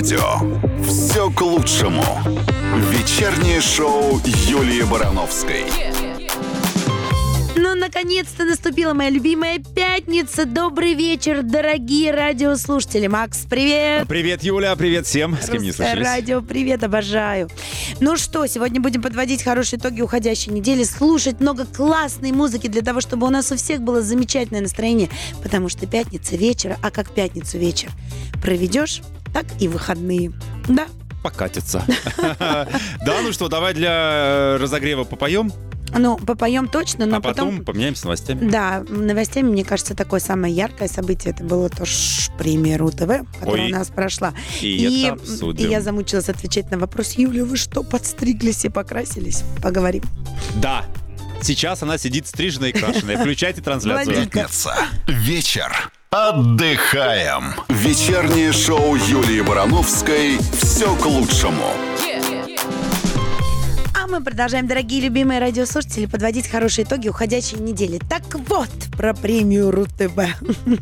радио. Все к лучшему. Вечернее шоу Юлии Барановской. Ну, наконец-то наступила моя любимая пятница. Добрый вечер, дорогие радиослушатели. Макс, привет. Привет, Юля, привет всем, с кем не слышались. радио, привет, обожаю. Ну что, сегодня будем подводить хорошие итоги уходящей недели, слушать много классной музыки для того, чтобы у нас у всех было замечательное настроение, потому что пятница вечера, а как пятницу вечер проведешь, так и выходные. Да, Покатится. Да, ну что, давай для э, разогрева попоем, ну, попоем точно, но а потом поменяемся новостями. Да, новостями, мне кажется, такое самое яркое событие это было то ш- премия РУ-ТВ, которая Ой. у нас прошла. И это обсудим. и я замучилась отвечать на вопрос, Юля, вы что, подстриглись и покрасились? Поговорим. Да, сейчас она сидит стриженная и крашеная. Включайте трансляцию. Вечер. Отдыхаем. Вечернее шоу Юлии Барановской. Все к лучшему. А мы продолжаем, дорогие любимые радиослушатели, подводить хорошие итоги уходящей недели. Так вот, про премию РУ-ТВ.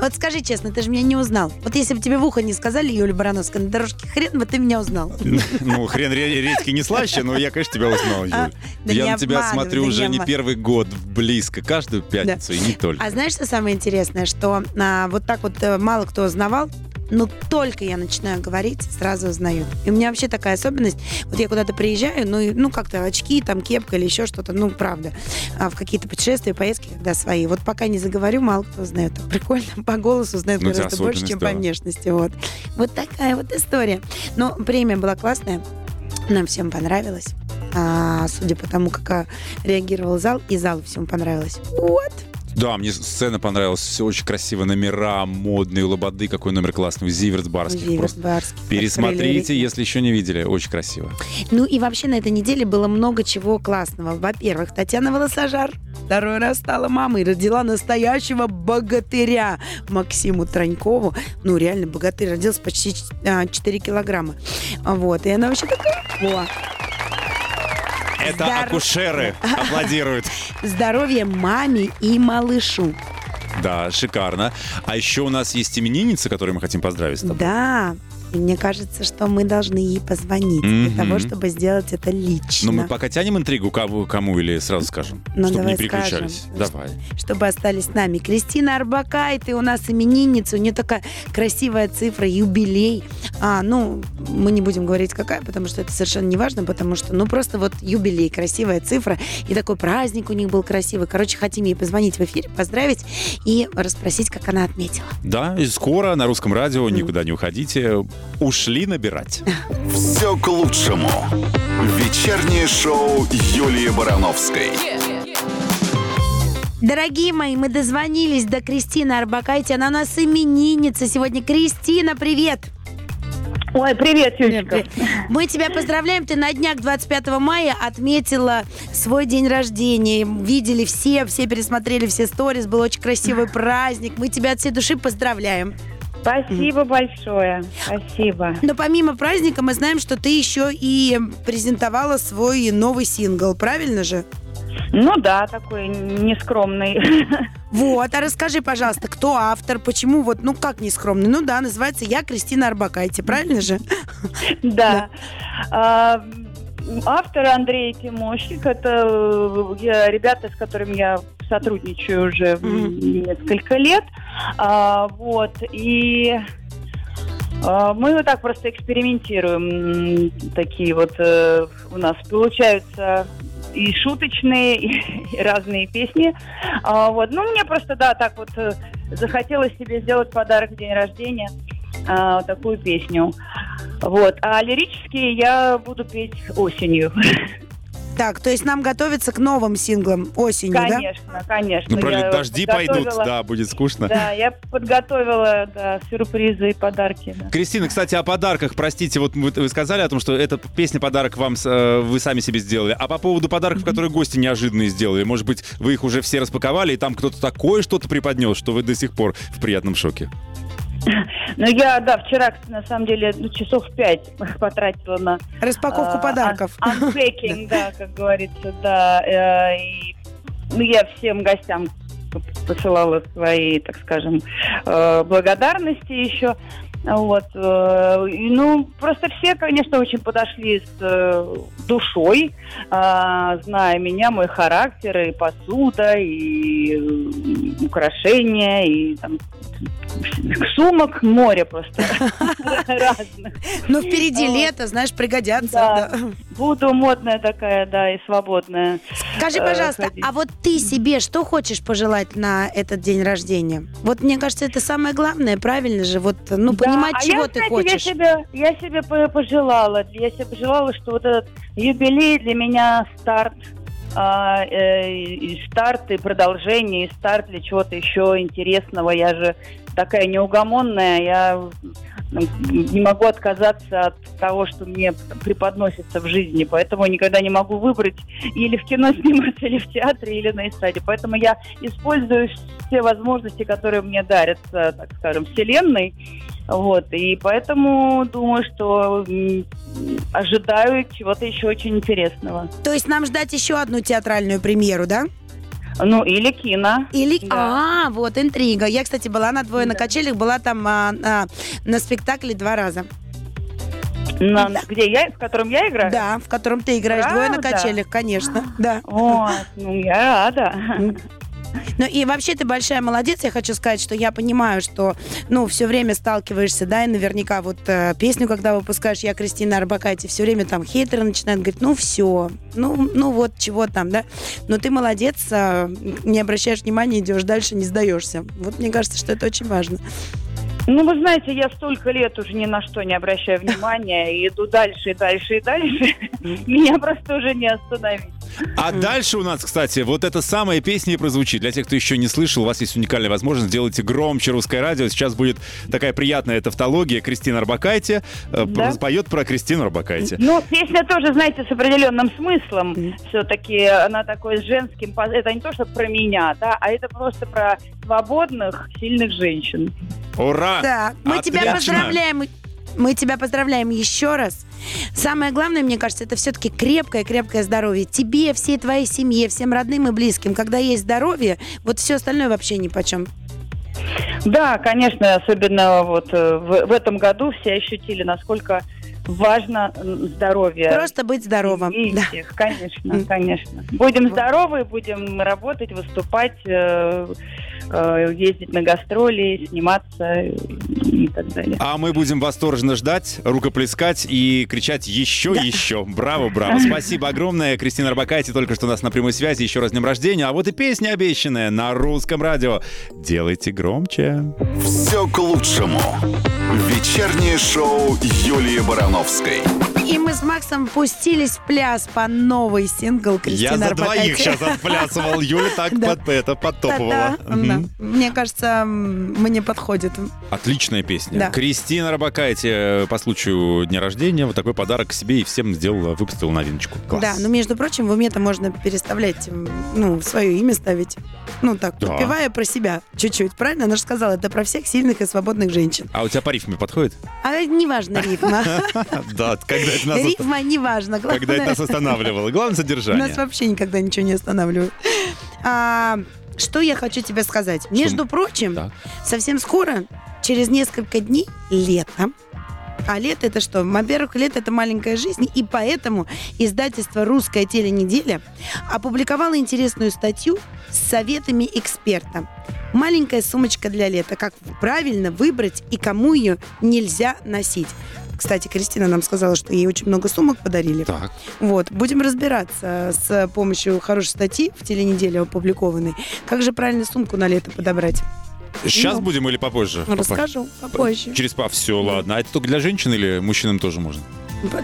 Вот скажи честно, ты же меня не узнал. Вот если бы тебе в ухо не сказали, Юля Барановская, на дорожке хрен бы ты меня узнал. Ну, хрен ре- редьки не слаще, но я, конечно, тебя узнал, Юль. А, да Я на тебя смотрю уже не первый год, близко, каждую пятницу, и не только. А знаешь, что самое интересное? Что а, вот так вот э, мало кто узнавал, но только я начинаю говорить, сразу узнают. И у меня вообще такая особенность. Вот я куда-то приезжаю, ну, и, ну как-то очки, там кепка или еще что-то, ну, правда. А в какие-то путешествия, поездки, когда свои. Вот пока не заговорю, мало кто узнает. Прикольно, по голосу узнают Ну, гораздо больше, чем да. по внешности. Вот. вот такая вот история. Но премия была классная. Нам всем понравилось. А, судя по тому, как а, реагировал зал, и залу всем понравилось. Вот. Да, мне сцена понравилась, все очень красиво, номера модные, лободы, какой номер классный, Зиверт Барских. Зиверт Просто Барских. пересмотрите, если еще не видели, очень красиво. Ну и вообще на этой неделе было много чего классного. Во-первых, Татьяна Волосожар второй раз стала мамой родила настоящего богатыря Максиму Транькову. Ну, реально, богатырь родился почти а, 4 килограмма. Вот, и она вообще такая... Это Здорово. акушеры аплодируют. Здоровья маме и малышу. Да, шикарно. А еще у нас есть именинница, которую мы хотим поздравить с тобой. Да, и мне кажется, что мы должны ей позвонить Мгм. для того, чтобы сделать это лично. Но Ну, мы пока тянем интригу кому, кому или сразу скажем, Ну, чтобы не переключались. скажем. Давай. чтобы остались с нами. Кристина Арбакайте у нас именинница, у нее такая красивая цифра, юбилей. А, ну, мы не будем говорить какая, потому что это совершенно не важно, потому что, ну, просто вот юбилей, красивая цифра, и такой праздник у них был красивый. Короче, хотим ей позвонить в эфире, поздравить и расспросить, как она отметила. Да, и скоро на русском радио, никуда не уходите, ушли набирать. Все к лучшему. Вечернее шоу Юлии Барановской. Дорогие мои, мы дозвонились до Кристины Арбакайте. Она у нас именинница сегодня. Кристина, привет! Ой, привет, Юлечка. Мы тебя поздравляем. Ты на днях 25 мая отметила свой день рождения. Видели все, все пересмотрели все сторис. Был очень красивый праздник. Мы тебя от всей души поздравляем. Спасибо большое. Спасибо. Но помимо праздника мы знаем, что ты еще и презентовала свой новый сингл. Правильно же? Ну да, такой нескромный. Вот, а расскажи, пожалуйста, кто автор, почему вот, ну как нескромный? Ну да, называется «Я Кристина Арбакайте», правильно же? Да. А, Автор Андрей Тимощик. Это э, я- ребята, с которыми я сотрудничаю уже м, несколько лет. А, Вот. И а, мы вот так просто экспериментируем. Такие вот э, у нас получаются и шуточные, и разные песни. А, Вот. Ну, мне просто, да, так вот э, захотелось себе сделать подарок в день рождения. а, такую песню. Вот. А лирические я буду петь осенью. Так, то есть нам готовиться к новым синглам осенью, да? Конечно, конечно. Ну, правильно, дожди пойдут, да, будет скучно. Да, я подготовила да, сюрпризы и подарки. да. Кристина, кстати, о подарках. Простите, вот вы, вы сказали о том, что эта песня подарок вам э, вы сами себе сделали. А по поводу подарков, которые гости неожиданные сделали, может быть, вы их уже все распаковали, и там кто-то такое что-то преподнес, что вы до сих пор в приятном шоке. Ну, я, да, вчера, на самом деле, ну, часов пять потратила на... Распаковку а, подарков. un- Unpacking, да, как говорится, да. э, И, ну, я всем гостям посылала свои, так скажем, э, благодарности еще. Вот, э, ну, просто все, конечно, очень подошли с э, душой, а, зная меня, мой характер, и посуда, и украшения, и там сумок море просто разных. Ну, впереди лето, знаешь, пригодятся. Буду модная такая, да, и свободная. Скажи, э, пожалуйста, а вот ты себе что хочешь пожелать на этот день рождения? Вот мне кажется, это самое главное, правильно же? Вот, ну, Да, понимать, а чего я, ты знаете, хочешь. Я себе, я себе по- пожелала, я себе пожелала, что вот этот юбилей для меня старт, а, э, и старт и продолжение, и старт для чего-то еще интересного. Я же такая неугомонная, я м, не могу отказаться от того, что мне преподносится в жизни, поэтому никогда не могу выбрать или в кино сниматься, или в театре, или на эстраде. Поэтому я использую все возможности, которые мне дарятся, так скажем, вселенной. Вот, и поэтому думаю, что ожидаю чего-то еще очень интересного. То есть нам ждать еще одну театральную премьеру, да? Ну, или кино. Или... Да. А, вот, интрига. Я, кстати, была на двое на Да. качелях, была там а, а, на спектакле два раза. На- где я, в котором я играю? Да, в котором ты играешь двое на Правда? качелях, конечно. Да. Вот, ну, я рада. Ну и вообще ты большая молодец. Я хочу сказать, что я понимаю, что ну все время сталкиваешься, да, и наверняка вот э, песню, когда выпускаешь, я Кристина Арбакайте, все время там хейтеры начинают говорить, ну все, ну, ну вот чего там, да. Но ты молодец, э, не обращаешь внимания, идешь дальше, не сдаешься. Вот мне кажется, что это очень важно. Ну, вы знаете, я столько лет уже ни на что не обращаю внимания, и иду дальше, и дальше, и дальше. Меня просто уже не остановить. А дальше у нас, кстати, вот эта самая песня и прозвучит. Для тех, кто еще не слышал, у вас есть уникальная возможность. Делайте громче русское радио. Сейчас будет такая приятная тавтология. Кристина Арбакайте э, Да. поет про Кристину Арбакайте. Ну, песня тоже, знаете, с определенным смыслом. Все-таки она такой с женским... Это не то, что про меня, да, а это просто про свободных, сильных женщин. Ура! Да, мы тебя Отлично. поздравляем. Мы тебя поздравляем еще раз. Самое главное, мне кажется, это все-таки крепкое-крепкое здоровье. Тебе, всей твоей семье, всем родным и близким. Когда есть здоровье, вот все остальное вообще ни почем. Да, конечно, особенно вот э, в, в этом году все ощутили, насколько важно здоровье. Просто быть здоровым. И Да. всех, конечно, конечно. Будем здоровы, будем работать, выступать, э, э, ездить на гастроли, сниматься и так далее. А мы будем восторженно ждать, рукоплескать и кричать еще, еще. Браво, браво. Спасибо огромное. Кристина Арбакайте только что у нас на прямой связи. Еще раз днем рождения. А вот и песня обещанная на русском радио. Делайте громче. Все к лучшему. Вечернее шоу Юлии Барановской. И мы с Максом пустились в пляс по новый сингл Кристины Я за Арбакайте. двоих сейчас отплясывал. Юля так Да. под, это, подтопывала. Мгм. да. Мне кажется, мне подходит. Отличная песня. Да. Кристина Рабакайте э, по случаю дня рождения вот такой подарок себе и всем сделала, выпустила новиночку. Класс. Да, ну, между прочим, в уме-то можно переставлять, ну, свое имя ставить. Ну, так, Да. подпевая про себя чуть-чуть, правильно? Она же сказала, это про всех сильных и свободных женщин. А у тебя по рифме подходит? А неважно рифма. Да, когда это Рифма неважно. когда это нас останавливало. Главное содержание. нас вообще никогда ничего не останавливает. А, Что я хочу тебе сказать? Между прочим, Так. совсем скоро, через несколько дней, лето. А лето это что? Во-первых, лето это маленькая жизнь, и поэтому издательство «Русская теленеделя» опубликовало интересную статью с советами эксперта. Маленькая сумочка для лета. Как правильно выбрать и кому ее нельзя носить. Кстати, Кристина нам сказала, что ей очень много сумок подарили. Так. Вот, будем разбираться с помощью хорошей статьи в теленеделе опубликованной. Как же правильно сумку на лето подобрать? Сейчас Ну, будем или попозже? Расскажу попозже. Через па, все, ладно. А это только для женщин или мужчинам тоже можно?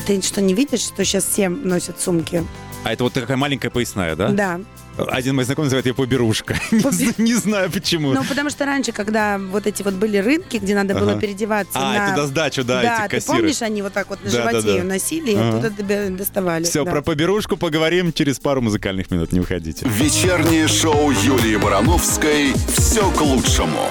Ты что, не видишь, что сейчас все носят сумки? А это вот такая маленькая поясная, да? Да. Один мой знакомый называет ее поберушка. Не знаю почему. Ну, потому что раньше, когда вот эти вот были рынки, где надо было Ага. переодеваться А, на... это сдачу, да, да, эти ты кассиры. помнишь, они вот так вот на животе да. ее носили и оттуда доставали. Все, да. про поберушку поговорим через пару музыкальных минут. Не уходите. Вечернее шоу Юлии Барановской «Все к лучшему».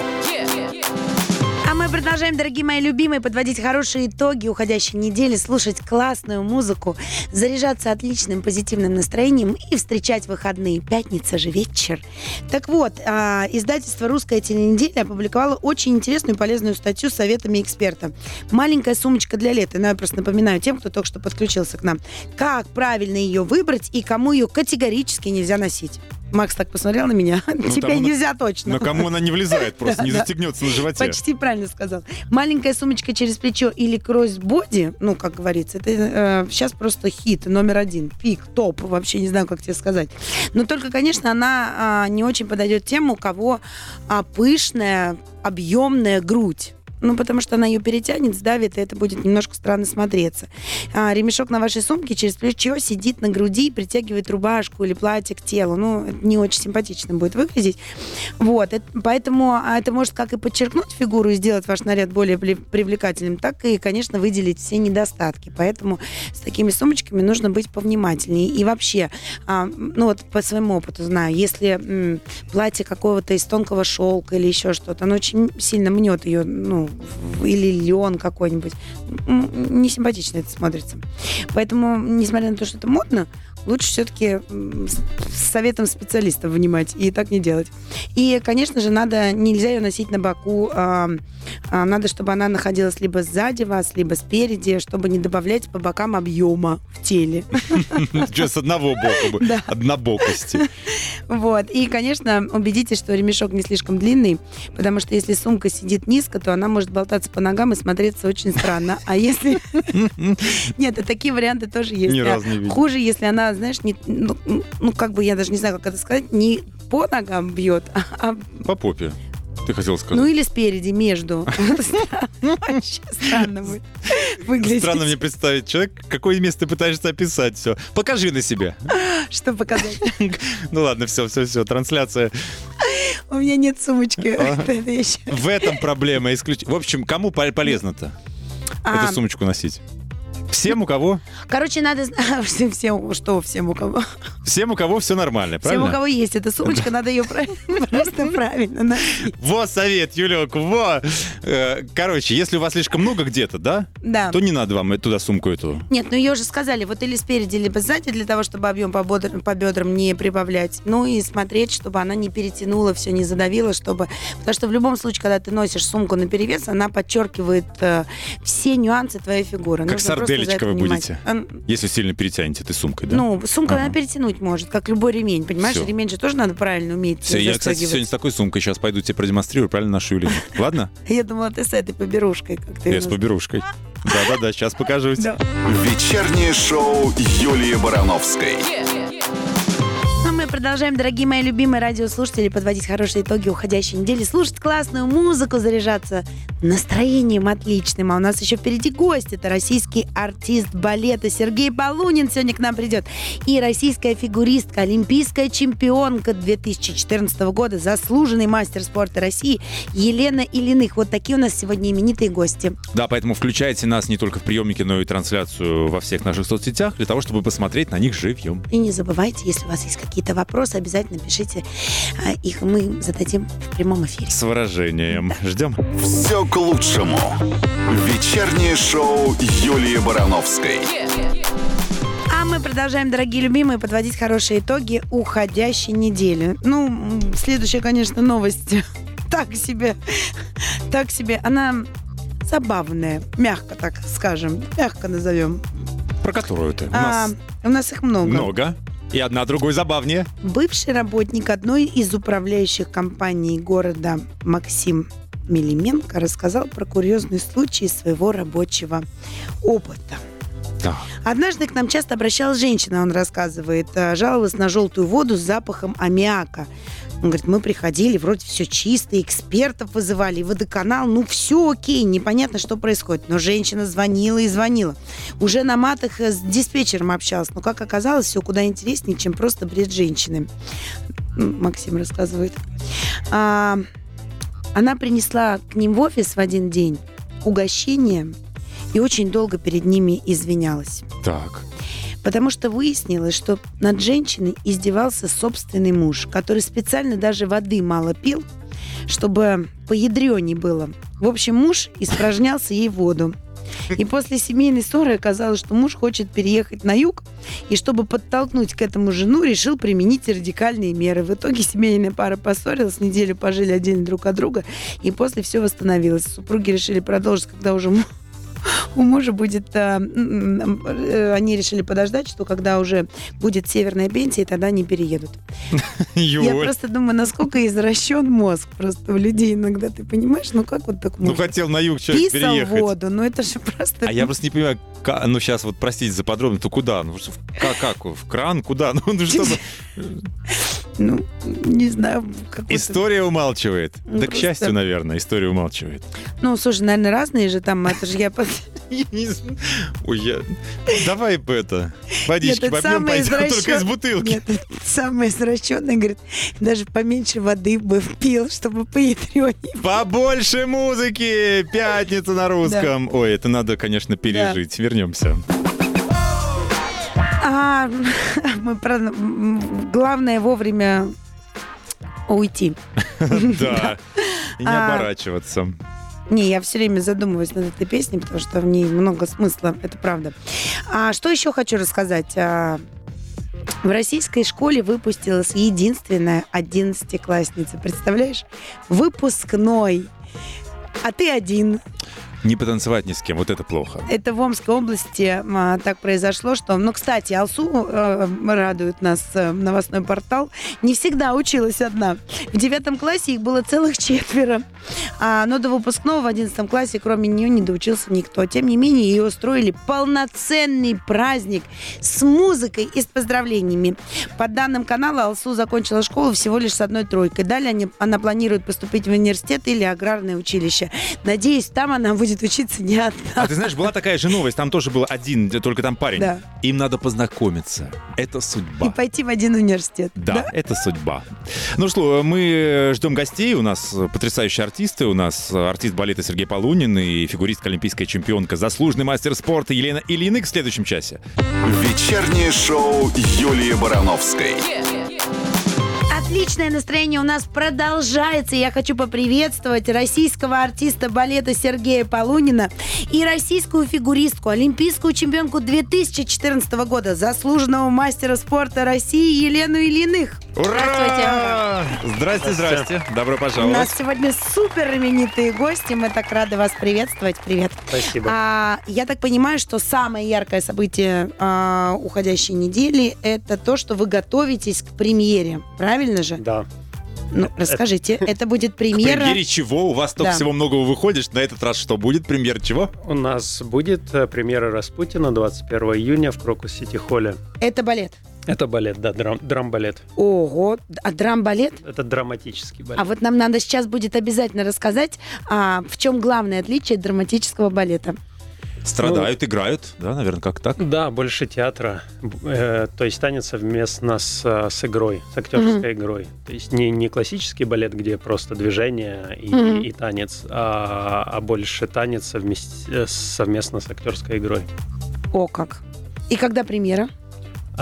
Продолжаем, дорогие мои любимые, подводить хорошие итоги уходящей недели, слушать классную музыку, заряжаться отличным позитивным настроением и встречать выходные. Пятница же вечер. Так вот, а, издательство «Русская теленеделя» опубликовало очень интересную и полезную статью с советами эксперта. Маленькая сумочка для лета. Ну, я просто напоминаю тем, кто только что подключился к нам. Как правильно ее выбрать и кому ее категорически нельзя носить. Макс так посмотрел на меня. Ну, Тебе она- нельзя точно. Но кому она не влезает просто, не застегнется на животе. Почти правильно сказал. Маленькая сумочка через плечо или кроссбоди, ну, как говорится, это сейчас просто хит номер один. Пик, топ, вообще не знаю, как тебе сказать. Но только, конечно, она а, не очень подойдет тем, у кого а, пышная, объемная грудь. Ну, потому что она ее перетянет, сдавит, и это будет немножко странно смотреться. А, ремешок на вашей сумке через плечо сидит на груди и притягивает рубашку или платье к телу. Ну, это не очень симпатично будет выглядеть. Вот, это- поэтому а, это может как и подчеркнуть фигуру и сделать ваш наряд более привлекательным, так и, конечно, выделить все недостатки. Поэтому с такими сумочками нужно быть повнимательнее. И вообще, а, ну вот по своему опыту знаю, если м, платье какого-то из тонкого шелка или еще что-то, оно очень сильно мнет ее, ну, или лен какой-нибудь, м, не симпатично это смотрится. Поэтому, несмотря на то, что это модно, лучше все-таки советом специалистов внимать и так не делать. И, конечно же, надо, нельзя ее носить на боку, надо, чтобы она находилась либо сзади вас, либо спереди, чтобы не добавлять по бокам объема в теле. С одного? Да. Однобокости. Вот. И, конечно, убедитесь, что ремешок не слишком длинный, потому что если сумка сидит низко, то она может болтаться по ногам и смотреться очень странно. А если... Нет, и такие варианты тоже есть. Ни А разу не. Хуже, если она, знаешь, не, ну, ну, как бы, я даже не знаю, как это сказать, не по ногам бьет, а, а, По попе. Ты хотел ну сказать. или спереди, между. Вообще странно будет выглядеть. Странно мне представить человек, какое место ты пытаешься описать. Все. Покажи на себе. Что показать? Ну ладно, все, все, все. Трансляция. У меня нет сумочки. А. В этом проблема исключ... В общем, кому пол- полезно-то А, эту сумочку носить? Всем, у кого? Короче, надо... Всем, всем, что всем у кого? Всем, у кого все нормально, Всем, у правильно? кого есть эта сумочка, надо ее правильно- просто правильно носить. Вот совет, Юлек, во! Э, Короче, если у вас слишком много где-то, да, Да. то не надо вам туда сумку эту. Нет, ну ее же сказали, вот или спереди, либо сзади, для того, чтобы объем по, по бедрам не прибавлять. Ну и смотреть, чтобы она не перетянула, все не задавила, чтобы... Потому что в любом случае, когда ты носишь сумку на перевес, она подчеркивает э, все нюансы твоей фигуры. Как Нужно просто это вы будете. А, Если сильно перетянете этой сумкой, да? Ну, сумка Ага. она перетянуть может, как любой ремень, понимаешь? Всё. Ремень же тоже надо правильно уметь Все, я, кстати, сегодня с такой сумкой сейчас пойду тебе продемонстрирую, правильно ношу или нет. Ладно? Я думала, ты с этой поберушкой, как ты Я с поберушкой. Да-да-да, сейчас покажусь. Да. Вечернее шоу Юлии Барановской. Мы продолжаем, дорогие мои любимые радиослушатели, подводить хорошие итоги уходящей недели, слушать классную музыку, заряжаться настроением отличным. А у нас еще впереди гость. Это российский артист балета Сергей Полунин сегодня к нам придет. И российская фигуристка, олимпийская чемпионка 2014 года, заслуженный мастер спорта России Елена Ильиных. Вот такие у нас сегодня именитые гости. Да, поэтому включайте нас не только в приемнике, но и трансляцию во всех наших соцсетях, для того, чтобы посмотреть на них живьем. И не забывайте, если у вас есть какие-то вопросы, обязательно пишите а, их, мы зададим в прямом эфире. С выражением. Ждем. Все к лучшему. Вечернее шоу Юлии Барановской. А мы продолжаем, дорогие любимые, подводить хорошие итоги уходящей недели. Ну, следующая, конечно, новость. Так себе. Так себе. Она забавная, мягко так скажем, мягко назовем. Про которую ты? У А, нас у нас их много. много. И одна другой забавнее. Бывший работник одной из управляющих компаний города Максим Мелименко рассказал про курьезный случай своего рабочего опыта. Так. Однажды к нам часто обращалась женщина, он рассказывает, жаловалась на желтую воду с запахом аммиака. Он говорит, мы приходили, вроде все чисто, экспертов вызывали, водоканал, ну все окей, непонятно, что происходит. Но женщина звонила и звонила. Уже на матах э, с диспетчером общалась, но, как оказалось, все куда интереснее, чем просто бред женщины. Максим рассказывает. А, она принесла к ним в офис в один день угощение и очень долго перед ними извинялась. Так. Потому что выяснилось, что над женщиной издевался собственный муж, который специально даже воды мало пил, чтобы поядреней было. В общем, муж испражнялся ей воду. И после семейной ссоры оказалось, что муж хочет переехать на юг, и чтобы подтолкнуть к этому жену, решил применить радикальные меры. В итоге семейная пара поссорилась, неделю пожили отдельно друг от друга, и после все восстановилось. Супруги решили продолжить, когда уже у мужа будет... м, э, Они решили подождать, что когда уже будет северная пенсия, тогда они переедут. Я просто думаю, насколько извращен мозг просто у людей иногда. Ты понимаешь, ну как вот так Ну, можно? хотел на юг человек Писал переехать. воду, ну это же просто... А я просто не понимаю, ну сейчас вот простите за подробно, то куда? Ну как, как? В кран? Куда? Ну, ну что? Ну, не знаю. История умалчивает. Ну, Да, к счастью, наверное, история умалчивает. Ну, слушай, наверное, разные же там, это же я... Ой, я... Давай это, водички попьем, пойдем только из бутылки. Нет, это самое извращенное, говорит, даже поменьше воды бы пил, чтобы поядренее. Побольше музыки! Пятница на русском. Ой, это надо, конечно, пережить. Вернемся. А, мы про... Главное вовремя уйти. Да. И не А, оборачиваться. Не, я все время задумываюсь над этой песней, потому что в ней много смысла, это правда. А что еще хочу рассказать? А, В российской школе выпустилась единственная одиннадцатиклассница. Представляешь? Выпускной. А ты один. Не потанцевать ни с кем, вот это плохо. Это в Омской области а, так произошло, что... Ну, кстати, Алсу э, радует нас э, новостной портал. Не всегда училась одна. В девятом классе их было целых четверо. А, но до выпускного в одиннадцатом классе, кроме нее, не доучился никто. Тем не менее, ей устроили полноценный праздник с музыкой и с поздравлениями. По данным канала, Алсу закончила школу всего лишь с одной тройкой. Далее они- она планирует поступить в университет или аграрное училище. Надеюсь, там она будет учиться не одна. А ты знаешь, была такая же новость, там тоже был один, только там парень. Да. Им надо познакомиться. Это судьба. И пойти в один университет. Да, это судьба. Ну что, мы ждем гостей. У нас потрясающие артисты. У нас артист балета Сергей Полунин и фигуристка олимпийская чемпионка, заслуженный мастер спорта Елена Ильиных в следующем часе. Вечернее шоу Юлии Барановской. Отличное настроение у нас продолжается. Я хочу поприветствовать российского артиста балета Сергея Полунина и российскую фигуристку, олимпийскую чемпионку 2014 года, заслуженного мастера спорта России Елену Ильиных. Ура! Здрасте, здрасте. Добро У пожаловать. нас сегодня супер именитые гости. Мы так рады вас приветствовать. Привет. Спасибо. А, я так понимаю, что самое яркое событие а, уходящей недели это то, что вы готовитесь к премьере. Правильно же? Да. Ну, расскажите, это будет К премьера. премьере чего? У вас только Да. всего многого выходит. На этот раз что будет? Премьер чего? У нас будет э, премьера Распутина 21 июня в Крокус Сити Холле. Это балет. Это балет, да, драм, драм-балет. Ого, а драм-балет? Это драматический балет. А вот нам надо сейчас будет обязательно рассказать, а, в чем главное отличие драматического балета. Страдают, играют. Да, наверное, как так? Да, больше театра. Э, то есть танец совместно с, э, с игрой, с актерской игрой. То есть не, не классический балет, где просто движение и, Мгм. и танец, а, а больше танец совмест- э, совместно с актерской игрой. О, как. И когда премьера?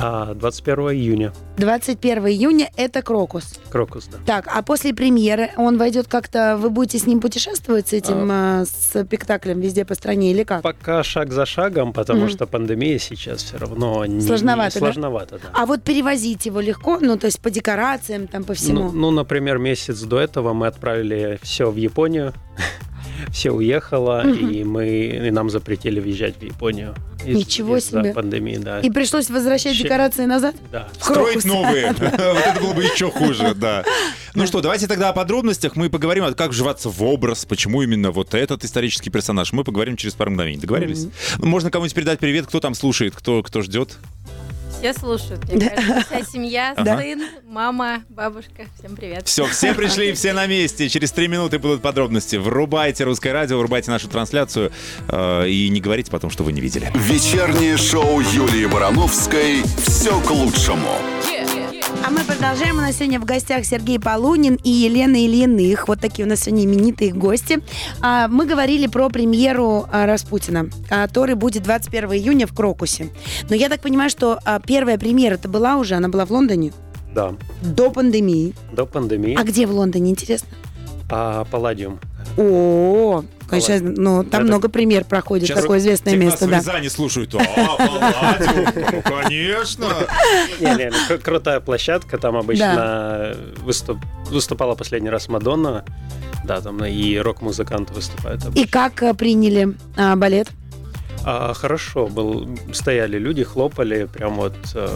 А 21 июня 21 июня это Крокус. Крокус, да. Так, а после премьеры он войдет как-то, вы будете с ним путешествовать, с этим а, спектаклем везде по стране или как? Пока шаг за шагом, потому Мгм. что пандемия сейчас все равно не, Сложновато, не- да? сложновато, да. А вот перевозить его легко, ну, то есть по декорациям, там, по всему. Ну, ну, например, месяц до этого мы отправили все в Японию. Все уехало, и мы и нам запретили въезжать в Японию. из- Ничего из-за себе. пандемии, да. И пришлось возвращать Щи- декорации назад? Да. Строить Крокус. новые. Вот это было бы еще хуже, да. Ну что, давайте тогда о подробностях. Мы поговорим, как вживаться в образ, почему именно вот этот исторический персонаж. Мы поговорим через пару мгновений. Договорились? Можно кому-нибудь передать привет, кто там слушает, кто, кто ждет. Все слушают, мне кажется. Вся семья, Ага. сын, мама, бабушка. Всем привет. Все, все пришли, все на месте. Через три минуты будут подробности. Врубайте русское радио, врубайте нашу трансляцию э, и не говорите потом, что вы не видели. Вечернее шоу Юлии Барановской «Все к лучшему». А мы продолжаем. У нас сегодня в гостях Сергей Полунин и Елена Ильиных. Вот такие у нас сегодня именитые гости. А, Мы говорили про премьеру а, Распутина, который будет 21 июня в Крокусе. Но я так понимаю, что а, первая премьера-то была уже, она была в Лондоне Да. до пандемии. До пандемии. А где в Лондоне, интересно? А Палладиум О, конечно, ну там Это- много пример проходит, Сейчас такое известное место, нас да. Рязани слушают. А, ну, конечно. Не, не, ну, кру- крутая площадка, там обычно выступ- выступала последний раз Мадонна, да, там и рок-музыканты выступают. И как э, приняли а, балет? А, хорошо, был, стояли люди, хлопали, прям вот, э,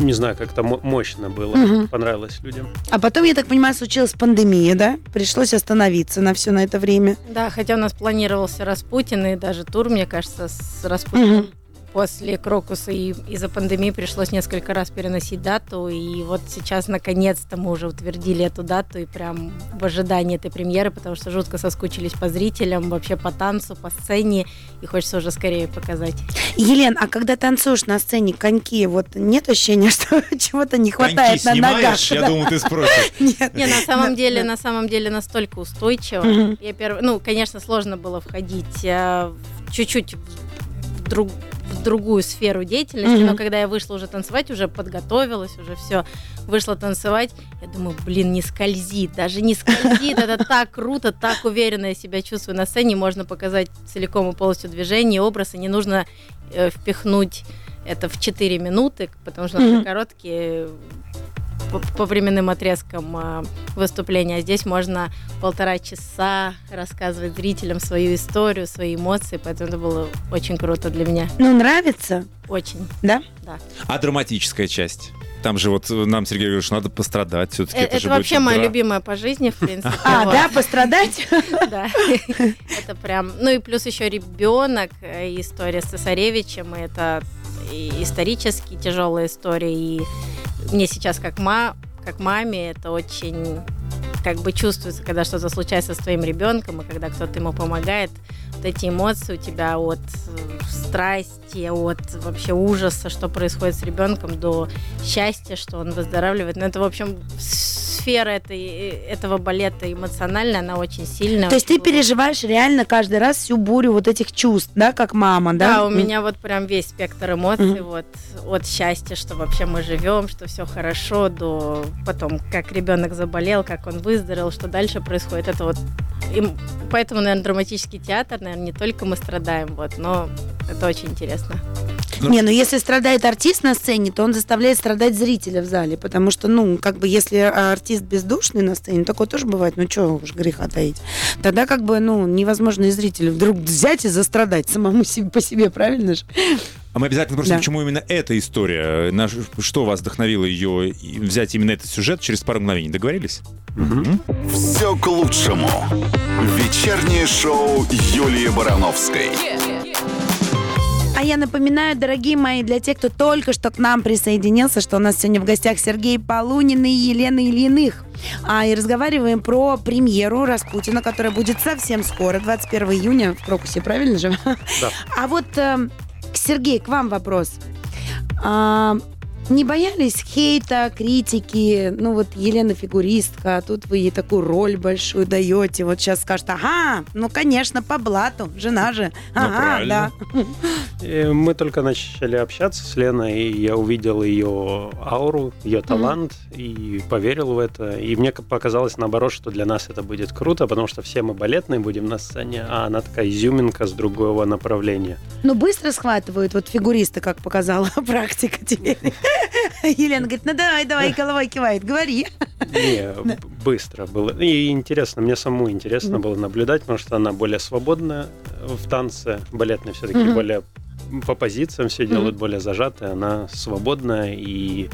не знаю, как-то мо- мощно было, Мгм. понравилось людям. А потом, я так понимаю, случилась пандемия, да? Пришлось остановиться на все на это время. Да, хотя у нас планировался Распутин и даже тур, мне кажется, с Распутиным. Мгм. После Крокуса и из-за пандемии пришлось несколько раз переносить дату. И вот сейчас, наконец-то, мы уже утвердили эту дату и прям в ожидании этой премьеры, потому что жутко соскучились по зрителям, вообще по танцу, по сцене. И хочется уже скорее показать. Елен, а когда танцуешь на сцене коньки, вот нет ощущения, что чего-то не Коньки хватает на ногах? снимаешь? Я Да. думал, ты спросишь. Нет. Не, на самом деле, на самом деле настолько устойчиво. Я первый, ну, конечно, сложно было входить э, в- чуть-чуть в, друг- в другую сферу деятельности, Мгм. но когда я вышла уже танцевать, уже подготовилась, уже все, вышла танцевать, я думаю, блин, не скользит, даже не скользит, это так круто, так уверенно я себя чувствую на сцене, можно показать целиком и полностью движение, образ, и не нужно э, впихнуть это в 4 минуты, потому что наши короткие по, по временным отрезкам а, выступления. А здесь можно полтора часа рассказывать зрителям свою историю, свои эмоции, поэтому это было очень круто для меня. Ну, нравится, Очень. да? А драматическая часть? Там же вот э, нам Сергей говорит, что надо пострадать все-таки. Э, Это, же вообще будет моя дра- любимая по жизни, в принципе. А, да, пострадать? Да. Это прям... Ну и плюс еще ребенок, э, история с цесаревичем, это исторически тяжелая история, и мне сейчас как, ма, как маме это очень как бы чувствуется, когда что-то случается с твоим ребенком, и когда кто-то ему помогает, вот эти эмоции у тебя от э, страсти, от вообще ужаса, что происходит с ребенком, до счастья, что он выздоравливает. Ну, это, в общем, сфера этой, этого балета эмоциональная, она очень сильная. То есть ты переживаешь реально каждый раз всю бурю вот этих чувств, да, как мама, да? Да, у М. меня вот прям весь спектр эмоций, Мгм. вот от счастья, что вообще мы живем, что все хорошо, до потом, как ребенок заболел, как он выздоровел, что дальше происходит. Это вот и поэтому, наверное, драматический театр, наверное, не только мы страдаем, вот, но это очень интересно. Не, ну если страдает артист на сцене, то он заставляет страдать зрителя в зале, потому что, ну, как бы, если артист бездушный на сцене, такое тоже бывает, ну, что уж греха таить. Тогда, как бы, ну, невозможно и зрителю вдруг взять и застрадать самому себе по себе, правильно же? А мы обязательно спросим, Да. почему именно эта история, на- что вас вдохновило ее взять именно этот сюжет через пару мгновений. Договорились? Все к лучшему. Вечернее шоу Юлии Барановской. А я напоминаю, дорогие мои, для тех, кто только что к нам присоединился, что у нас сегодня в гостях Сергей Полунин и Елена Ильиных. А, и разговариваем про премьеру Распутина, которая будет совсем скоро, 21 июня в Крокусе, правильно же? Да. А вот, э, Сергей, к вам вопрос. А, не боялись хейта, критики? Ну вот Елена фигуристка, а тут вы ей такую роль большую даете. Вот сейчас скажут, ага, ну конечно, по блату, жена же. Ну, Ага, правильно. да. И мы только начали общаться с Леной, и я увидел ее ауру, ее талант, и поверил в это. И мне показалось, наоборот, что для нас это будет круто, потому что все мы балетные будем на сцене, а она такая изюминка с другого направления. Ну, быстро схватывают вот фигуристы, как показала практика теперь. Елена говорит, ну давай, давай, головой кивает, говори. Не, быстро было. И интересно, мне самому интересно было наблюдать, потому что она более свободная в танце, балетная все-таки более по позициям все делают, более зажатая, она свободная и,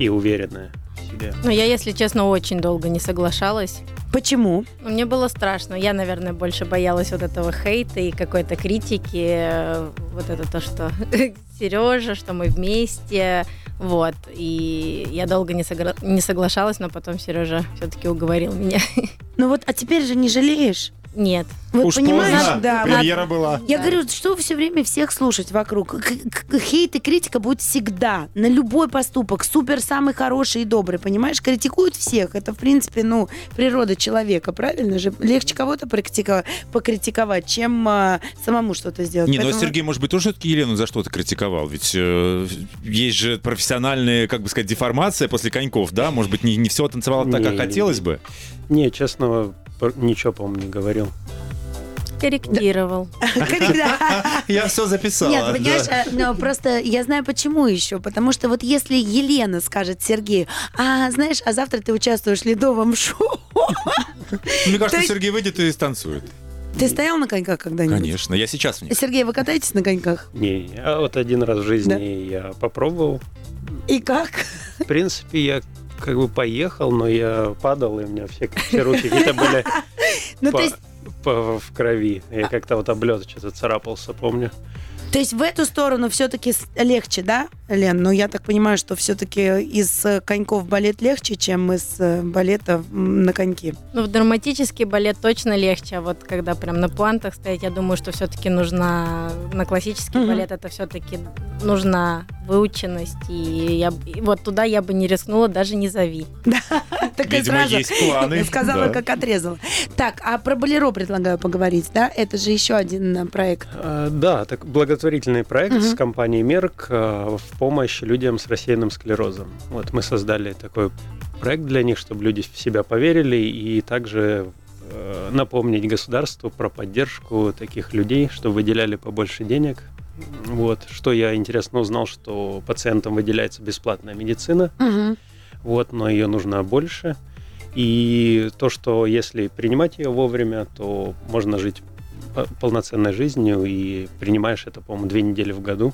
и уверенная в себе. Но я, если честно, очень долго не соглашалась. Почему? Ну, Мне было страшно. Я, наверное, больше боялась вот этого хейта и какой-то критики. э, Вот это то, что Сережа, что мы вместе. Вот. И я долго не, согра- не соглашалась, но потом Сережа все-таки уговорил меня. Ну вот, а теперь же не жалеешь? Нет. Вот Уж понимаешь, поздно. да. Премьера была. Я Да. говорю, что все время всех слушать вокруг. К- к- Хейт и критика будет всегда. На любой поступок. Супер самый хороший и добрый, понимаешь? Критикуют всех. Это, в принципе, ну, природа человека, правильно же? Легче кого-то покритиковать, чем а, самому что-то сделать. Не, ну а Поэтому- Сергей, может быть, тоже все-таки Елену за что-то критиковал. Ведь э, есть же профессиональная, как бы сказать, деформация после коньков, да? Может быть, не, не все танцевала так, как Не, хотелось не. бы. Не, честно, ничего, по-моему, не говорил. Корректировал. Я все записал. Нет, понимаешь, э, но просто я знаю почему еще. Потому что вот если Елена скажет Сергею, а знаешь, а завтра ты участвуешь в ледовом шоу. Мне кажется, есть- Сергей выйдет и станцует. Ты стоял на коньках когда-нибудь? Конечно, я сейчас в них. Сергей, вы катаетесь на коньках? Не, а вот один раз в жизни Да. я попробовал. И как? В принципе, я как бы поехал, но я падал, и у меня все, все руки какие-то были Ну, по- то есть, по- в крови. Я как-то вот об лед что-то царапался, помню. То есть в эту сторону все-таки легче, да, Лен? Но я так понимаю, что все-таки из э, коньков балет легче, чем из э, балета на коньки. Ну, в драматический балет точно легче, а вот когда прям на пуантах стоять, я думаю, что все-таки нужна на классический Мгм. балет это все-таки нужна выученность, и, я, и вот туда я бы не рискнула, даже не зови. Такая Видимо, сразу есть планы. Сказала, Да. как отрезала. Так, а про Болеро предлагаю поговорить, да? Это же еще один э, проект. А, Да, так благотворительный проект Мгм. с компанией Мерк а, в помощь людям с рассеянным склерозом. Вот мы создали такой проект для них, чтобы люди в себя поверили и также э, напомнить государству про поддержку таких людей, чтобы выделяли побольше денег. Вот, что я интересно узнал, что пациентам выделяется бесплатная медицина, Мгм. вот, но ее нужно больше. И то, что если принимать ее вовремя, то можно жить полноценной жизнью, и принимаешь это, по-моему, две недели в году.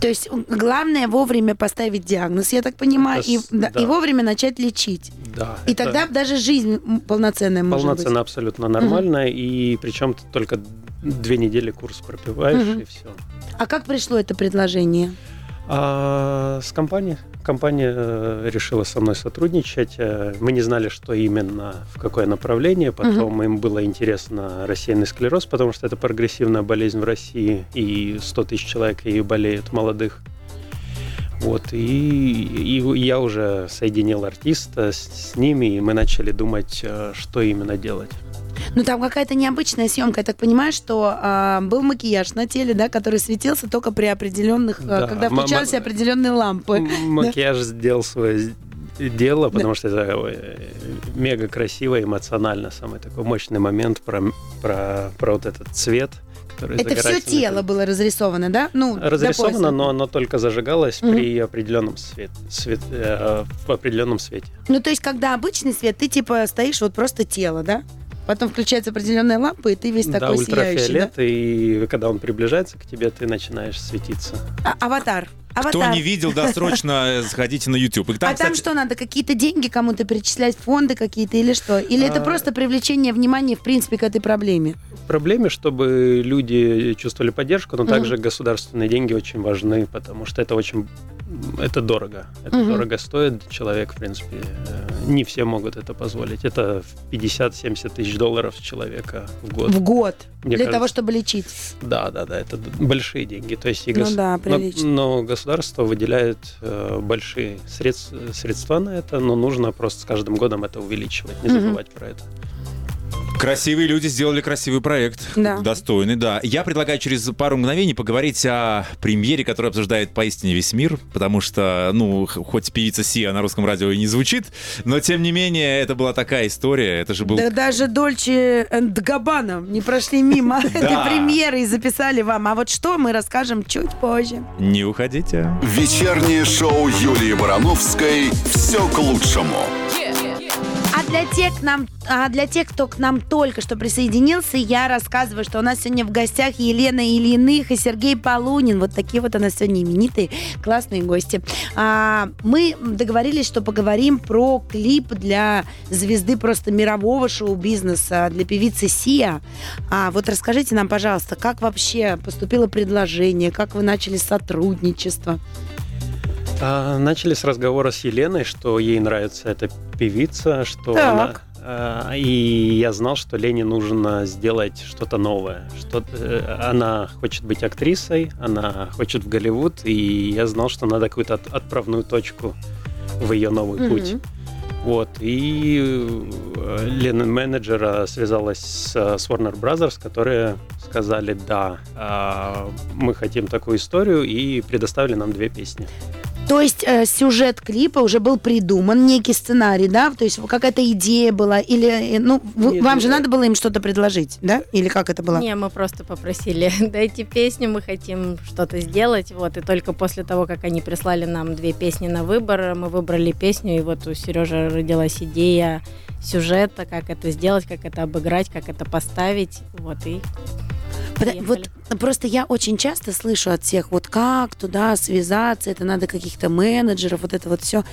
То есть главное вовремя поставить диагноз, я так понимаю, Это и, да, и вовремя начать лечить. Да. И тогда даже жизнь полноценная может полноценно быть. абсолютно нормально, и причем ты только две недели курс пропиваешь, Мгм. и все. А как пришло это предложение? А с компанией? Компания э, решила со мной сотрудничать. Э, Мы не знали, что именно, в какое направление. Потом им было интересно рассеянный склероз, потому что это прогрессивная болезнь в России, и 100 тысяч человек ею болеют, молодых. Вот, и, и я уже соединил артиста с, с ними, и мы начали думать, э, что именно делать. Ну, там какая-то необычная съемка. Я так понимаю, что а, был макияж на теле, да, который светился только при определенных, а, Да, когда включались ма- определенные лампы. М- Макияж сделал свое дело, потому что это э, мега красиво, эмоционально. Самый такой мощный момент про, про, про вот этот цвет, который Это все тело было разрисовано, да? Ну, Разрисовано, но оно только зажигалось Мгм. при определенном свете, свет, э, в определенном свете. Ну, то есть, когда обычный свет, ты типа стоишь вот просто тело, да? Потом включается определенная лампа, и ты весь да, такой сияющий, да? ультрафиолет, и когда он приближается к тебе, ты начинаешь светиться. А- аватар. Кто Аватар. не видел, досрочно сходите на YouTube. И там, а там кстати, что надо? Какие-то деньги кому-то перечислять, фонды какие-то или что? Или это А. просто привлечение внимания, в принципе, к этой проблеме? проблеме, чтобы люди чувствовали поддержку, но Мгм. также государственные деньги очень важны, потому что это очень это дорого. Это Мгм. дорого стоит. Человек, в принципе, э, не все могут это позволить. Это в 50-70 тысяч долларов с человека в год. В год. Мне для кажется, того, чтобы лечить. Да, да, да, это большие деньги. То есть Ну гос- да, но, прилично. но государство выделяет э, большие средств- средства на это, но нужно просто с каждым годом это увеличивать, не Мгм. забывать про это. Красивые люди сделали красивый проект. Да. Достойный, да. Я предлагаю через пару мгновений поговорить о премьере, которая обсуждает поистине весь мир, потому что, ну, хоть певица Сия на русском радио и не звучит, но тем не менее, это была такая история. Это же был Да даже Дольче энд Габбана не прошли мимо этой премьеры и записали вам. А вот что, мы расскажем чуть позже. Не уходите. Вечернее шоу Юлии Барановской «Все к лучшему». Для тех, нам, а для тех, кто к нам только что присоединился, я рассказываю, что у нас сегодня в гостях Елена Ильиных и Сергей Полунин. Вот такие вот у нас сегодня именитые, классные гости. А, мы договорились, что поговорим про клип для звезды просто мирового шоу-бизнеса, для певицы Сия. А, вот расскажите нам, пожалуйста, как вообще поступило предложение, как вы начали сотрудничество? А, начали с разговора с Еленой, что ей нравится эта певица, что Так. она... И я знал, что Лене нужно сделать что-то новое. Что э, она хочет быть актрисой, она хочет в Голливуд, и я знал, что надо какую-то от- отправную точку в ее новый Мгм. путь. Вот, и э, Лена менеджера связалась с, с Warner Brothers, которые сказали, да, а, мы хотим такую историю, и предоставили нам две песни. То есть э, сюжет клипа уже был придуман, некий сценарий, да? То есть какая-то идея была? Или, э, ну, вы- Нет, вам же это- надо было им что-то предложить, да? Или как это было? Не, мы просто попросили, дайте песню, мы хотим что-то сделать. Вот, и только после того, как они прислали нам две песни на выбор, мы выбрали песню, и вот у Сережи родилась идея сюжета, как это сделать, как это обыграть, как это поставить. Вот, и Поехали. Вот просто я очень часто слышу от всех, вот как туда связаться, это надо каких-то менеджеров, вот это вот все.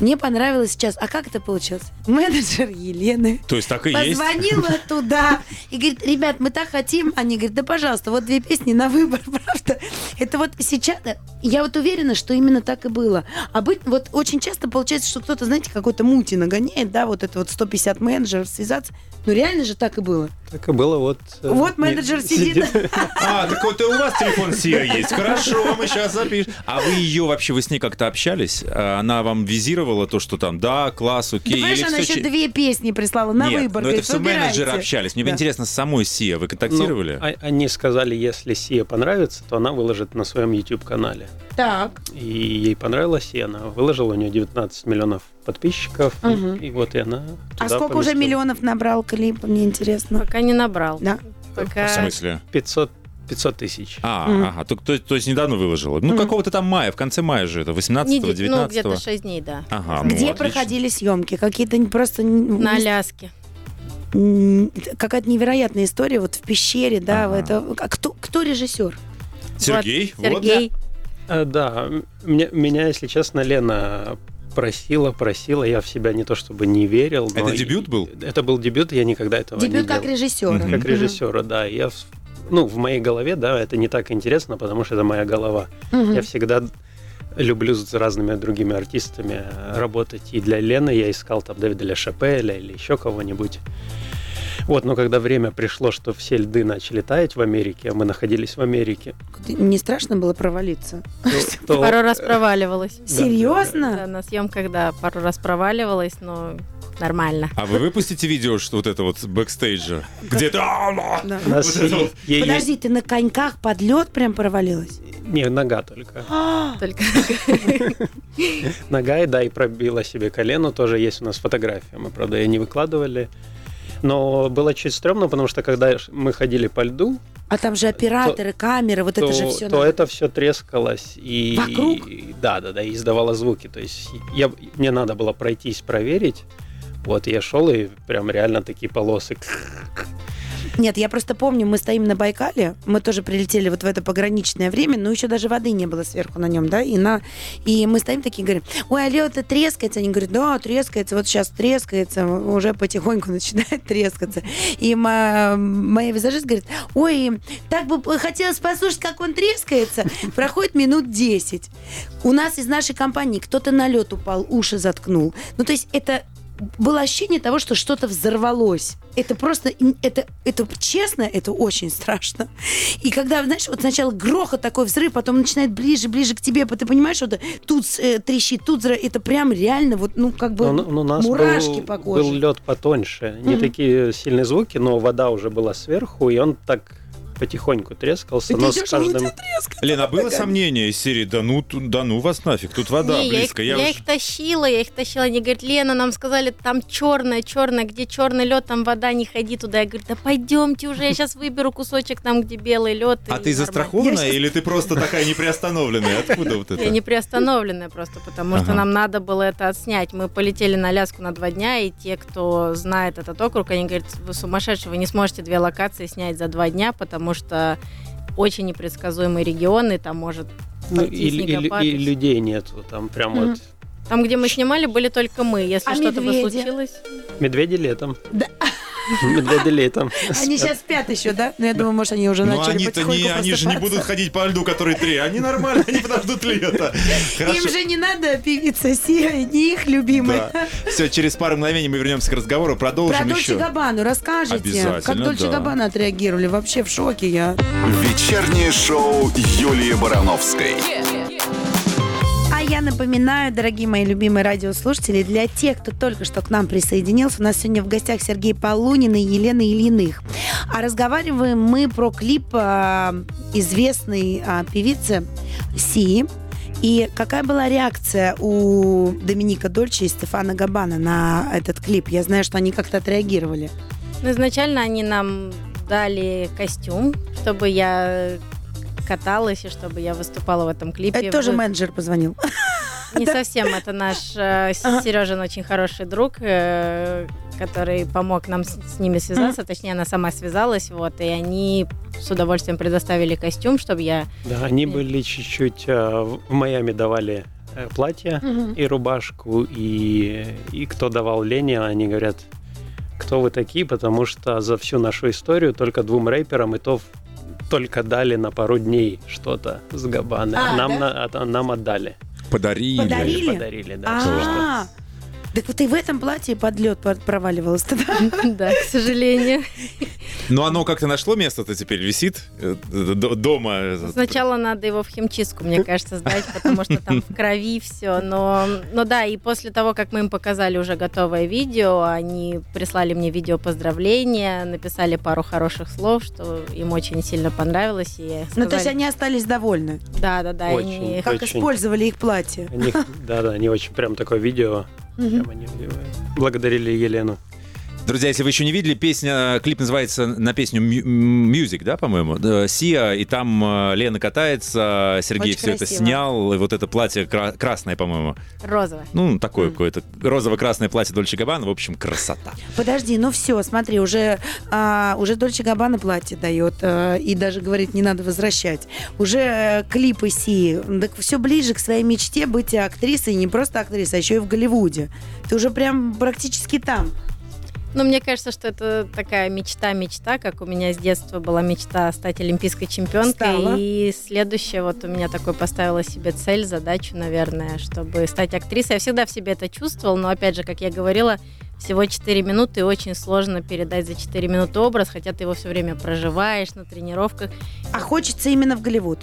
Мне понравилось сейчас. А как это получилось? Менеджер Елены То есть так и есть. позвонила туда и говорит, ребят, мы так хотим. Они говорят, да пожалуйста, вот две песни на выбор, правда. Это вот сейчас, я вот уверена, что именно так и было. А быть, вот очень часто получается, что кто-то, знаете, какой-то мути нагоняет, да, вот это вот 150 менеджеров связаться. Ну реально же так и было. Так и было вот... э, Вот не- менеджер сидит. А, так вот и у вас телефон Сия есть. Хорошо, мы сейчас запишем. А вы ее вообще, вы с ней как-то общались? А Она вам визировала то, что там, да, класс, Да, окей. понимаешь, или она еще две песни прислала на Нет, выбор. но это говорит, все менеджеры общались. Мне Да. интересно, с самой Сия вы Ну, контактировали? а- они сказали, если Сия понравится, то она выложит на своем YouTube-канале. Так. И ей понравилось, и она выложила, у нее 19 миллионов подписчиков. Мгм. И вот и она А сколько уже поместила. миллионов набрал клип, мне интересно. пока не набрал. Да. Пока... В смысле? 500, 500 тысяч. А, Мгм. ага, то, то- то есть недавно выложила. Ну, Мгм. какого-то там мая, в конце мая же это, 18-го, Неде- ну, где-то 19-го. 6 дней, да. Ага, ну, Где отлично. проходили съемки? Какие-то не- просто н- На Аляске. какая-то невероятная история вот в пещере, да, Ага. это а кто кто режиссер? Сергей, Вот, вот. Сергей. А, да, м- меня, меня, если честно, Лена просила, просила, я в себя не то чтобы не верил. но Это дебют был? Это был дебют, я никогда этого не Дебют как делал. режиссера. Как режиссера, да. Я, ну, в моей голове, да, это не так интересно, потому что это моя голова. Мгм. Я всегда люблю с разными другими артистами работать. И для Лены я искал там Дэвида Ля Шапеля или еще кого-нибудь. Вот, но когда время пришло, что все льды начали таять в Америке, а мы находились в Америке, Не страшно было провалиться? то- то- Пару раз проваливалась. Серьезно? Да, на съемках, да, пару раз проваливалась, но нормально. А вы выпустите видео, что вот это вот бэкстейджа? Где-то... Да. Вот вот. Подожди, ты на коньках под лед прям провалилась? Не, нога только. А, Только Нога, и да, и пробила себе колено. Тоже есть у нас фотография. Мы, правда, ее не выкладывали. Но было чуть стрёмно, потому что когда мы ходили по льду, А там же операторы, камеры, вот то, это же все. то это все трескалось и Вокруг? да, да, да, и издавало звуки. То есть я, мне надо было пройтись, проверить. Вот я шел и прям реально такие полосы. Нет, я просто помню, мы стоим на Байкале, мы тоже прилетели вот в это пограничное время, но еще даже воды не было сверху на нем, да, и, на, и мы стоим такие, говорим, ой, а лед трескается? Они говорят, да, трескается, вот сейчас трескается, уже потихоньку начинает трескаться. И ма- моя визажист говорит, ой, так бы хотелось послушать, как он трескается. Проходит минут 10. У нас из нашей компании кто-то на лед упал, уши заткнул. Ну, то есть это было ощущение того, что что-то взорвалось. Это просто, это, это честно, это очень страшно. И когда, знаешь, вот сначала грохот такой взрыв, потом начинает ближе, ближе к тебе, ты понимаешь, что это тут э, трещит, тут взрыв, это прям реально вот, ну, как бы Но, но у нас мурашки был, по коже. был лед потоньше. Не Мгм. такие сильные звуки, но вода уже была сверху, и он так потихоньку трескался. Но с а каждым... Лена, а было сомнение из серии, да ну, да ну вас нафиг, тут вода Не, я их, близко. я уж- их тащила, я их тащила. Они говорят, Лена, нам сказали, там черное, черное, где черный лед, там вода, не ходи туда. Я говорю, да пойдемте уже, я сейчас выберу кусочек там, где белый лед. А ты застрахованная или ты просто такая неприостановленная? Откуда вот это? Я не приостановленная просто, потому что нам надо было это отснять. Мы полетели на Аляску на два дня, и те, кто знает этот округ, они говорят, вы сумасшедшие, вы не сможете две локации снять за два дня, потому что очень непредсказуемый регион, и там может Ну, и, и- снегопад. и людей нету. Там прям Мгм. вот Там, где мы снимали, были только мы. Если А что-то бы медведи? случилось... медведи летом. Да. Медведи летом. Они сейчас спят еще, да? Ну, я думаю, может, они уже Ну начали потихоньку они же не будут ходить по льду, который три. Они нормально, они подождут лета. Им же не надо певица Сия, не их любимая. Да. Все, через пару мгновений мы вернемся к разговору, продолжим Про Дольче. Габану расскажите. Обязательно, Как Дольче да. Габбана отреагировали? Вообще в шоке я. Вечернее шоу Юлии Барановской. А я напоминаю, дорогие мои любимые радиослушатели, для тех, кто только что к нам присоединился, у нас сегодня в гостях Сергей Полунин и Елена Ильиных. А разговариваем мы про клип а, известной а, певицы Си И какая была реакция у Доминика Дольче и Стефана Габана на этот клип? Я знаю, что они как-то отреагировали. Ну, изначально они нам дали костюм, чтобы я каталась и чтобы я выступала в этом клипе. Это тоже Вы- менеджер позвонил. Не совсем, это наш э. Сережин очень хороший друг, э, который помог нам с, с ними связаться, точнее, она сама связалась, вот, и они с удовольствием предоставили костюм, чтобы я... Да, они были чуть-чуть э, в Майами давали э, платье и рубашку, и, и кто давал Лене, они говорят, кто вы такие, потому что за всю нашу историю только двум рэперам и то только дали на пару дней что-то с Габаны. А, нам, да? на- от- нам отдали. Подарили. Подарили? Подарили, да. что- А, так вот и в этом платье под лед проваливалась тогда. Да, к сожалению. Но оно как-то нашло место-то теперь, висит э, дома. Сначала надо его в химчистку, мне кажется, сдать, потому что там в крови все. Но, но да, и после того, как мы им показали уже готовое видео, они прислали мне видео поздравления, написали пару хороших слов, что им очень сильно понравилось. И Ну, то есть сказали- они остались довольны. Да, да, да. Очень. они- Как Очень. использовали их платье. Они, да, да, они очень прям такое видео. Мгм. Прям они благодарили Елену. Друзья, если вы еще не видели, песня, клип называется на песню «Mu- Music, да, по-моему? Сия, и там э, Лена катается, Сергей Очень все это красиво. снял, и вот это платье кра- красное, по-моему. Розовое. Ну, такое Мгм. какое-то розово-красное платье Дольче Габбана, в общем, красота. Подожди, ну все, смотри, уже, а, уже Дольче Габбана платье дает а, и даже говорит, не надо возвращать. Уже э, клипы Си, так все ближе к своей мечте быть актрисой, не просто актрисой, а еще и в Голливуде. Ты уже прям практически там. Ну, мне кажется, что это такая мечта-мечта, как у меня с детства была мечта стать олимпийской чемпионкой. Стала. И следующее, вот у меня такой поставила себе цель, задачу, наверное, чтобы стать актрисой. Я всегда в себе это чувствовала, но, опять же, как я говорила, всего 4 минуты, и очень сложно передать за 4 минуты образ, хотя ты его все время проживаешь на тренировках. А хочется именно в Голливуд.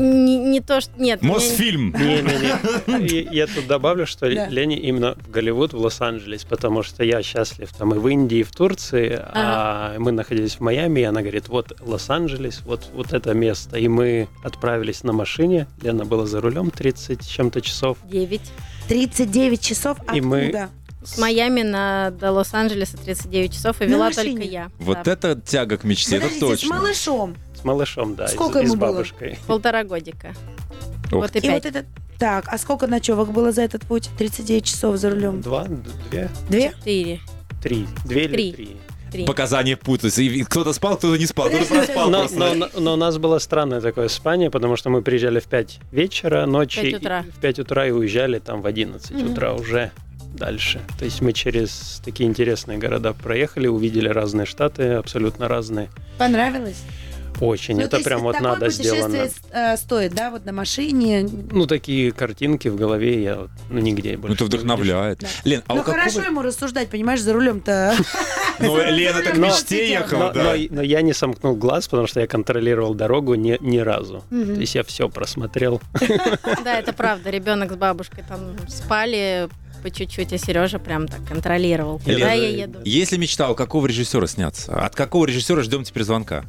Не, не то, что... Нет, Мосфильм. Не-не-не. Я тут добавлю, что Да. Лене именно в Голливуд, в Лос-Анджелес, потому что я счастлив там и в Индии, и в Турции, а мы находились в Майами, и она говорит, вот Лос-Анджелес, вот, вот это место. И мы отправились на машине, Лена была за рулем 30 с чем-то часов. 9. 39 часов И мы-? С Майами на, до Лос-Анджелеса 39 часов, и На вела машине? только я. Вот Да. это тяга к мечте, это Подождите, с точно. малышом. С малышом, да, и с- Сколько и с ему было? бабушкой. Полтора годика. Ух вот и И пять. вот это... Так, а сколько ночевок было за этот путь? 39 часов за рулем. Два, две, Две? Четыре. три. Две или Три. три. Три. Показания путаются. И кто-то спал, кто-то не спал, кто-то проспал Но, но- но- но у нас было странное такое спание, потому что мы приезжали в 5 вечера, ночи, Пять утра. и- в 5 утра и уезжали там в 11 Мгм. утра уже дальше. То есть мы через такие интересные города проехали, увидели разные штаты, абсолютно разные. Понравилось? Очень. Ну, то Это прям вот надо сделано. э, стоит, да, вот на машине. Ну, такие картинки в голове я вот, ну, нигде больше Ну, это вдохновляет. Да. Лен, а ну какого... хорошо ему рассуждать, понимаешь, за рулем-то. Ну, Лена так Но- мечте ехала, да. но- я не сомкнул глаз, потому что я контролировал дорогу ни, ни разу. То есть я все просмотрел. Да, это правда. Ребенок с бабушкой там спали по чуть-чуть, а Сережа прям так контролировал. Куда я еду? Если мечта, у какого режиссера сняться? От какого режиссера ждем теперь звонка?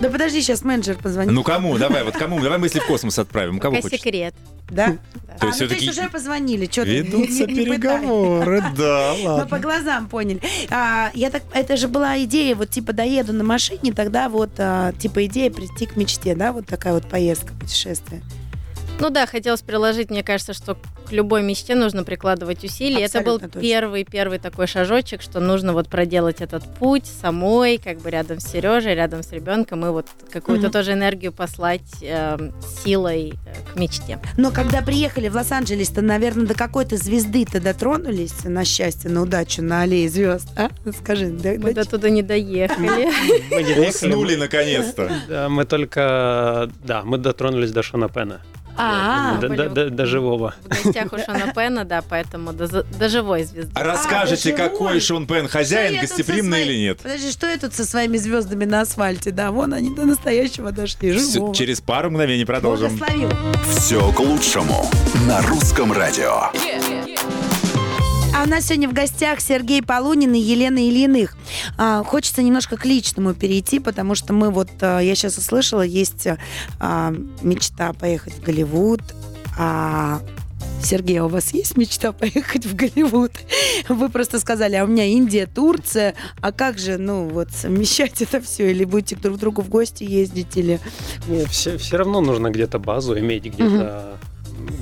Да подожди, сейчас менеджер позвонит. Ну кому? Давай, вот кому? Давай мысли в космос отправим. Кого Пока хочешь? секрет. Да? Да. То а, есть ну, всё-таки то есть уже позвонили, что Ведутся переговоры, да, Мы по глазам поняли. А, я так, это же была идея, вот типа доеду на машине, тогда вот а, типа идея прийти к мечте, да, вот такая вот поездка, путешествие. Ну да, хотелось приложить, мне кажется, что к любой мечте нужно прикладывать усилия. Это был Абсолютно точно. первый, первый такой шажочек, что нужно вот проделать этот путь самой, как бы рядом с Сережей, рядом с ребенком, и вот какую-то Мгм. тоже энергию послать э, силой э, к мечте. Но когда приехали в Лос-Анджелес, то, наверное, до какой-то звезды-то дотронулись на счастье, на удачу, на аллее звезд, а? Скажи, да- Мы до туда не доехали. Мы не доехали, Уснули наконец-то. Да, мы только, да, мы дотронулись до Шона Пена. А, до, были до- до- до живого. В гостях у Шона Пена, да, поэтому до, за- до живой звезды. А расскажете, да живой. какой Шон Пен, хозяин, Что я тут со гостеприимный своей- или нет? Подожди, что я тут со своими звездами на асфальте? Да, вон они до настоящего дошли. Всё, Живого. через пару мгновений продолжим. Благословил. Все к лучшему на русском радио. А у нас сегодня в гостях Сергей Полунин и Елена Ильиных. А, хочется немножко к личному перейти, потому что мы вот, а, я сейчас услышала, есть а, мечта поехать в Голливуд, а Сергей, а у вас есть мечта поехать в Голливуд? Вы просто сказали, а у меня Индия, Турция. А как же, ну, вот, совмещать это все? Или будете друг к другу в гости ездить? Или... Нет, все, все равно нужно где-то базу иметь, где-то,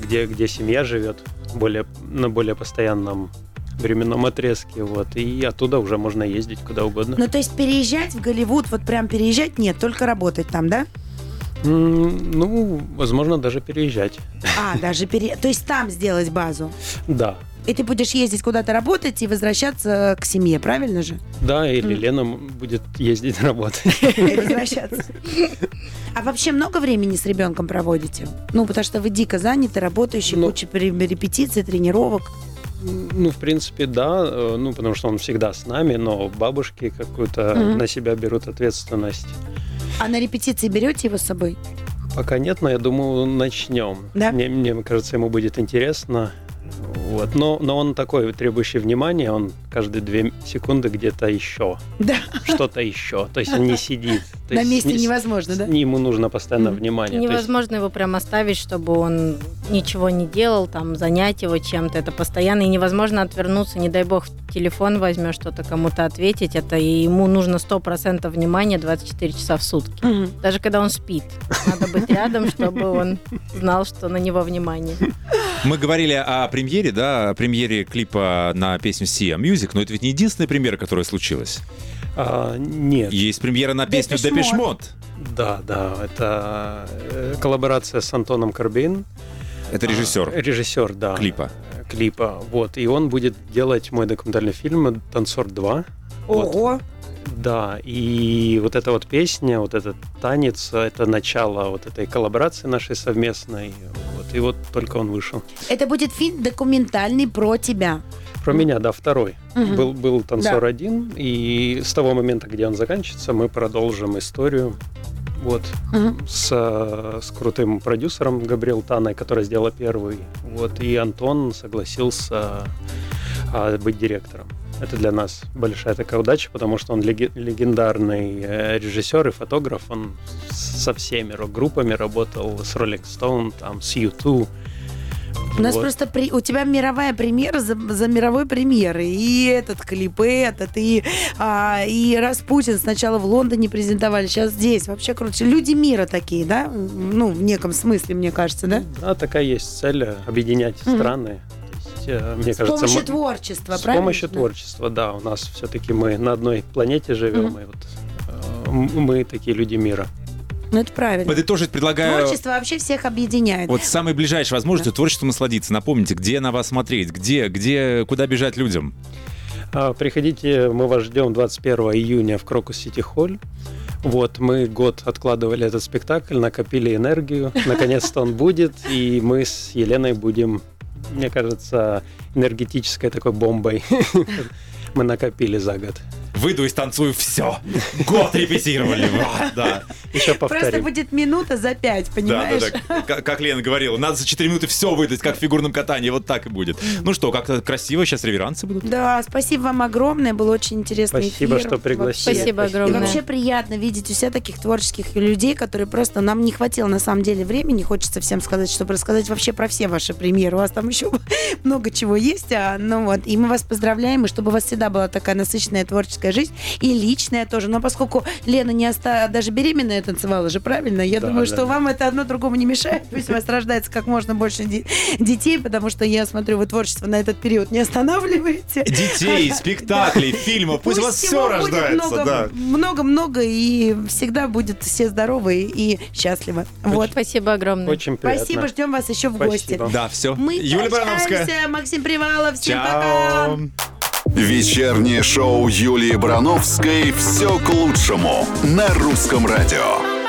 где, где семья живет, более, на более постоянном временном отрезке, вот, и оттуда уже можно ездить куда угодно. Ну, то есть переезжать в Голливуд, вот прям переезжать нет, только работать там, да? Ну, возможно, даже переезжать. А, даже пере... То есть там сделать базу. Да, И ты будешь ездить куда-то работать и возвращаться к семье, правильно же? да, или Лена м- будет ездить работать. И возвращаться. А вообще много времени с ребенком проводите? Ну, потому что вы дико заняты, работающий, Ну. куча репетиций, тренировок. Ну, в принципе, да, э, ну, потому что он всегда с нами, но бабушки какую-то Мгм. на себя берут ответственность. А на репетиции берете его с собой? Пока нет, но я думаю, начнем. Да? Мне, мне кажется, ему будет интересно. Вот. Но, но он такой, требующий внимания, он каждые две секунды где-то еще, Да, что-то еще. То есть он не сидит. То на есть месте не- невозможно, да? Ему нужно постоянно внимание. То есть- Невозможно его прям оставить, чтобы он ничего не делал, там, занять его чем-то. Это постоянно. И невозможно отвернуться, не дай бог, телефон возьмешь, что-то кому-то ответить. Это и ему нужно 100% внимания 24 часа в сутки. Мгм. Даже когда он спит. Надо быть рядом, чтобы он знал, что на него внимание. Мы говорили о премьере, да, о премьере клипа на песню Sia Music, но это ведь не единственная премьера, которая случилась. А, нет. Есть премьера на песню Depeche Depeche Mode. Mode. Да, да, это э, коллаборация с Антоном Карбин. Это режиссер А, режиссер, да. клипа. клипа. Вот. И он будет делать мой документальный фильм «Танцор 2». Вот. Да, и вот эта вот песня, вот этот танец, это начало вот этой коллаборации нашей совместной. Вот. И вот только он вышел. Это будет фильм документальный про тебя. Про меня, да, второй. Мгм. Был, был танцор Да. один, и с того момента, где он заканчивается, мы продолжим историю. Вот, Мгм. с, с крутым продюсером Габриэл Таной, который сделал первый. Вот, и Антон согласился а, быть директором. Это для нас большая такая удача, потому что он леге- легендарный э, режиссер и фотограф. Он со всеми рок-группами работал, с Rolling Stone, там, с U2. У нас Вот. просто при... у тебя мировая премьера за, за мировой премьерой. И этот клип, и этот, и, а, и Распутин сначала в Лондоне презентовали, сейчас здесь. Вообще, короче, люди мира такие, да? Ну, в неком смысле, мне кажется, да? Да, такая есть цель э, объединять Мгм. страны. Есть, э, мне С кажется, помощью мы- творчества, С правильно? помощью Да. творчества, да. У нас все-таки мы на одной планете живем, Мгм. и вот э, мы такие люди мира. Ну, это правильно. Подытожить предлагаю... Творчество вообще всех объединяет. Вот самой ближайшей возможностью творчеством насладиться. Напомните, где на вас смотреть, где, где, куда бежать людям. А, Приходите, мы вас ждем 21 июня в Крокус Сити Холл. Вот, мы год откладывали этот спектакль, накопили энергию. Наконец-то он будет, и мы с Еленой будем, мне кажется, энергетической такой бомбой. Мы накопили за год. Выйду и станцую все. Год репетировали. Да. Еще Просто повторим. будет минута за пять, понимаешь? да, да. Как, как Лена говорила, надо за 4 минуты все выдать, как в фигурном катании. Вот так и будет. Ну что, как-то красиво, сейчас реверансы будут. Да, спасибо вам огромное, был очень интересный Спасибо, эфир. что пригласили. Спасибо И огромное. вообще приятно видеть у себя таких творческих людей, которые просто... Нам не хватило, на самом деле, времени, хочется всем сказать, чтобы рассказать вообще про все ваши премьеры. У вас там еще много чего есть. А, ну вот, и мы вас поздравляем, и чтобы у вас всегда была такая насыщенная творческая жизнь, и личная тоже. Но поскольку Лена не оста... даже беременная танцевала же, правильно? Я Да, думаю, да, что да. вам это одно другому не мешает. Пусть у вас рождается как можно больше де- детей, потому что я смотрю, вы творчество на этот период не останавливаете. Детей, спектаклей, фильмов, пусть, у вас все рождается. много, да. Много-много, и всегда будет все здоровы и счастливы. Вот. Спасибо огромное. Очень приятно. Спасибо, ждем вас еще в гости. Да, все. Мы Юлия Барановская. Максим Привалов. Всем пока. Вечернее шоу Юлии Барановской «Все к лучшему» на русском радио.